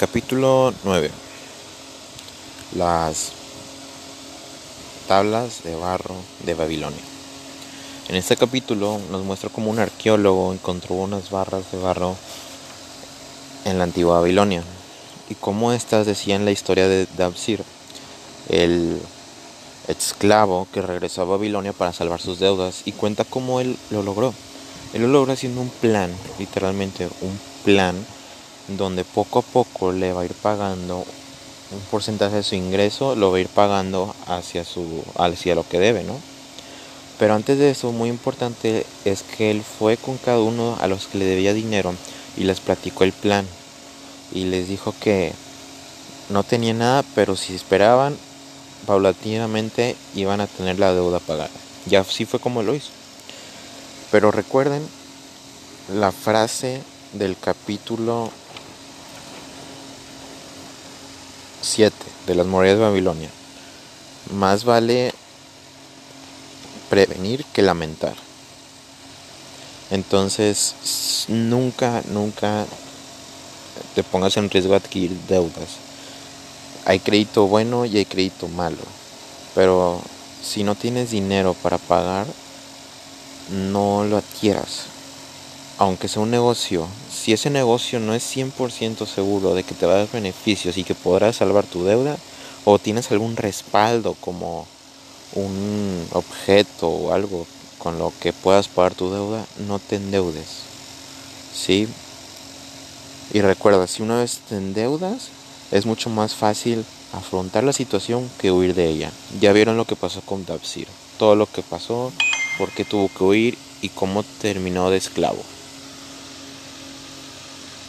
Capítulo 9 Las tablas de barro de Babilonia. En este capítulo nos muestra cómo un arqueólogo encontró unas barras de barro en la antigua Babilonia y cómo estas decían la historia de Dabsir, el esclavo que regresó a Babilonia para salvar sus deudas y cuenta cómo él lo logró. Él lo logró haciendo un plan, literalmente un plan donde poco a poco le va a ir pagando un porcentaje de su ingreso, lo va a ir pagando hacia, su, hacia lo que debe, ¿no? Pero antes de eso, muy importante es que él fue con cada uno a los que le debía dinero y les platicó el plan. Y les dijo que no tenía nada, pero si esperaban, paulatinamente iban a tener la deuda pagada. Y así fue como lo hizo. Pero recuerden la frase del capítulo 7 de las murallas de Babilonia. Más vale prevenir que lamentar. Entonces, nunca, nunca te pongas en riesgo de adquirir deudas. Hay crédito bueno y hay crédito malo. Pero si no tienes dinero para pagar, no lo adquieras. Aunque sea un negocio, si ese negocio no es 100% seguro de que te va a dar beneficios y que podrás salvar tu deuda, o tienes algún respaldo como un objeto o algo con lo que puedas pagar tu deuda, no te endeudes. ¿Sí? Y recuerda, si una vez te endeudas, es mucho más fácil afrontar la situación que huir de ella. Ya vieron lo que pasó con Dabsir, todo lo que pasó, por qué tuvo que huir y cómo terminó de esclavo.